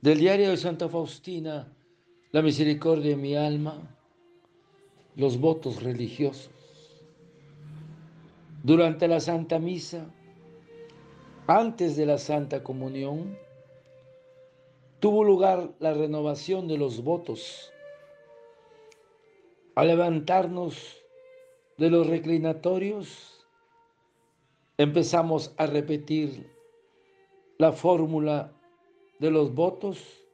Del diario de Santa Faustina, la misericordia de mi alma, los votos religiosos. Durante la Santa Misa, antes de la Santa Comunión, tuvo lugar la renovación de los votos. Al levantarnos de los reclinatorios, empezamos a repetir la fórmula de los votos.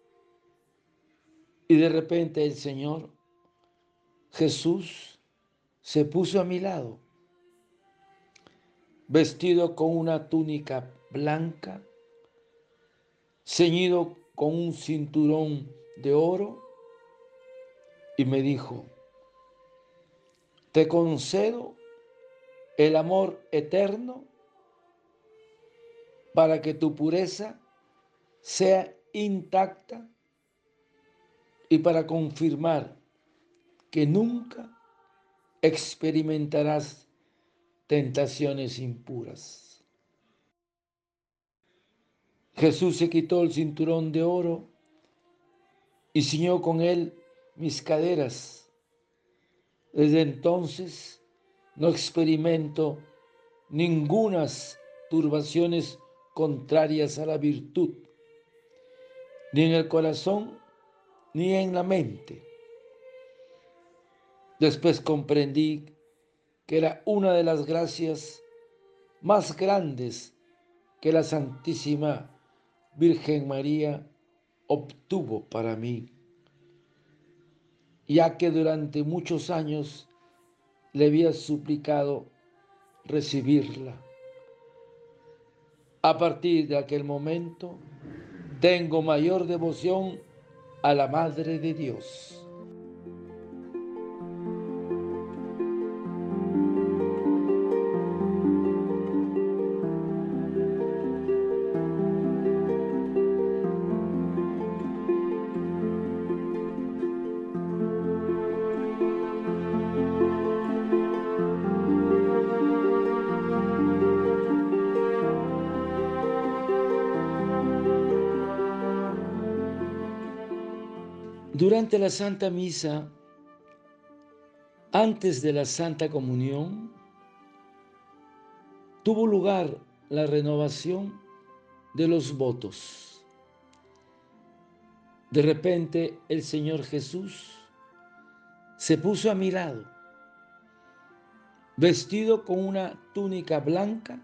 Y de repente el Señor Jesús se puso a mi lado, vestido con una túnica blanca, ceñido con un cinturón de oro, y me dijo, te concedo el amor eterno para que tu pureza sea intacta y para confirmar que nunca experimentarás tentaciones impuras. Jesús se quitó el cinturón de oro y ciñó con él mis caderas. Desde entonces no experimento ningunas turbaciones contrarias a la virtud ni en el corazón, ni en la mente. Después comprendí que era una de las gracias más grandes que la Santísima Virgen María obtuvo para mí, ya que durante muchos años le había suplicado recibirla. A partir de aquel momento, tengo mayor devoción a la Madre de Dios. Durante la Santa Misa, antes de la Santa Comunión, tuvo lugar la renovación de los votos. De repente el Señor Jesús se puso a mi lado, vestido con una túnica blanca,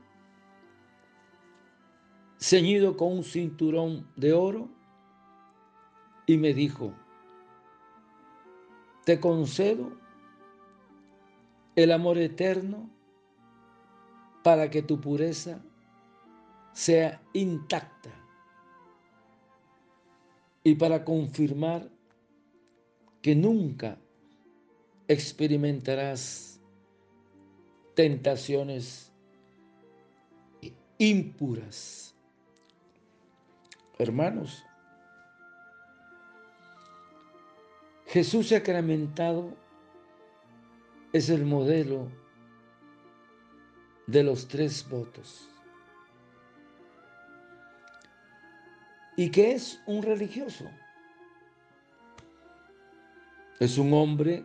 ceñido con un cinturón de oro, y me dijo, te concedo el amor eterno para que tu pureza sea intacta y para confirmar que nunca experimentarás tentaciones impuras. Hermanos, Jesús sacramentado es el modelo de los tres votos. ¿Y qué es un religioso? Es un hombre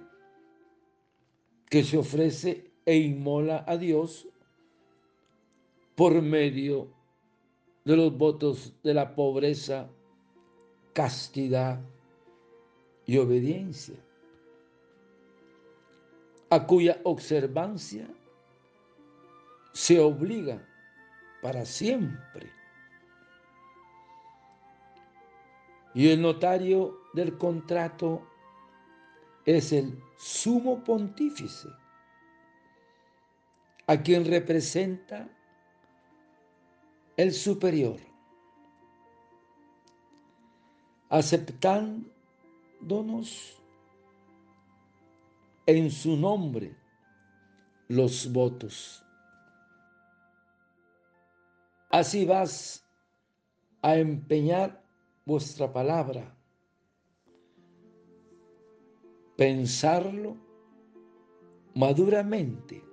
que se ofrece e inmola a Dios por medio de los votos de la pobreza, castidad, y obediencia, a cuya observancia se obliga para siempre. Y el notario del contrato es el sumo pontífice, a quien representa el superior, aceptando en su nombre los votos. Así vas a empeñar vuestra palabra, pensarlo maduramente.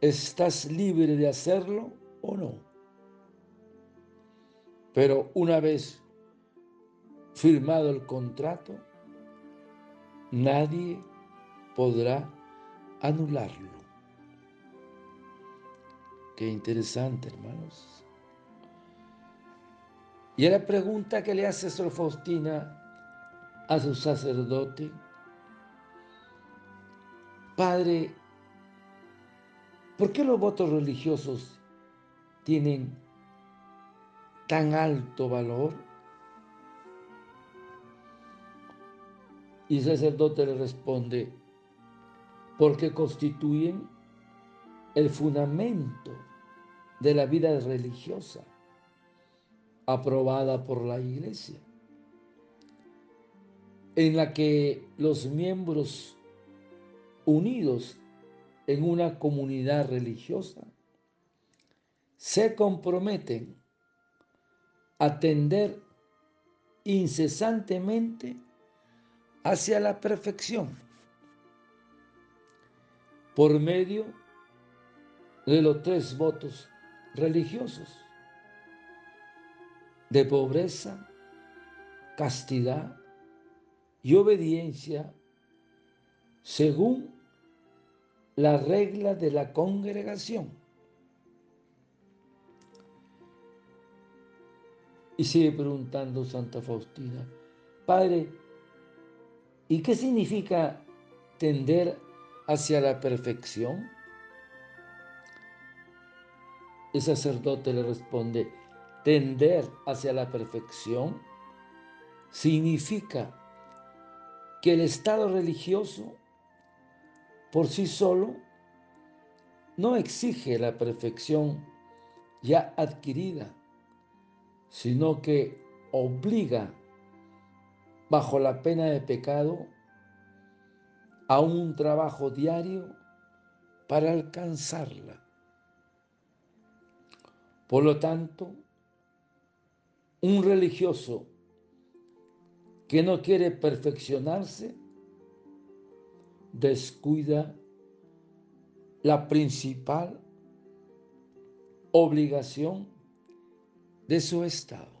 ¿Estás libre de hacerlo o no? Pero una vez firmado el contrato, nadie podrá anularlo. Qué interesante, hermanos. Y la pregunta que le hace Sor Faustina a su sacerdote, Padre, ¿por qué los votos religiosos tienen tan alto valor? Y el sacerdote le responde, porque constituyen el fundamento de la vida religiosa aprobada por la iglesia, en la que los miembros unidos en una comunidad religiosa se comprometen a tender incesantemente hacia la perfección por medio de los tres votos religiosos de pobreza, castidad y obediencia según la regla de la congregación. Y sigue preguntando Santa Faustina, Padre, ¿y qué significa tender hacia la perfección? El sacerdote le responde, tender hacia la perfección significa que el estado religioso por sí solo no exige la perfección ya adquirida, sino que obliga bajo la pena de pecado a un trabajo diario para alcanzarla. Por lo tanto, un religioso que no quiere perfeccionarse descuida la principal obligación de su estado.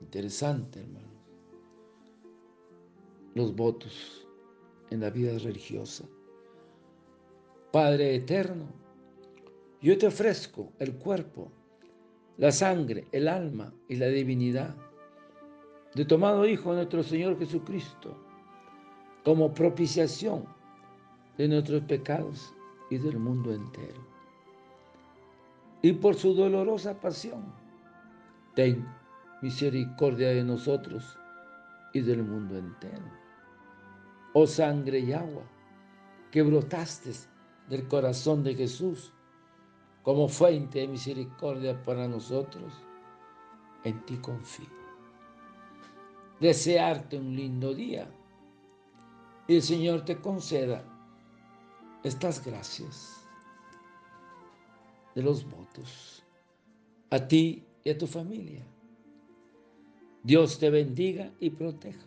Interesante, hermanos. Los votos en la vida religiosa. Padre eterno, yo te ofrezco el cuerpo la sangre, el alma y la divinidad de tomado Hijo nuestro Señor Jesucristo como propiciación de nuestros pecados y del mundo entero. Y por su dolorosa pasión, ten misericordia de nosotros y del mundo entero. Oh sangre y agua que brotaste del corazón de Jesús, como fuente de misericordia para nosotros, en ti confío. Desearte un lindo día y el Señor te conceda estas gracias de los votos a ti y a tu familia. Dios te bendiga y proteja.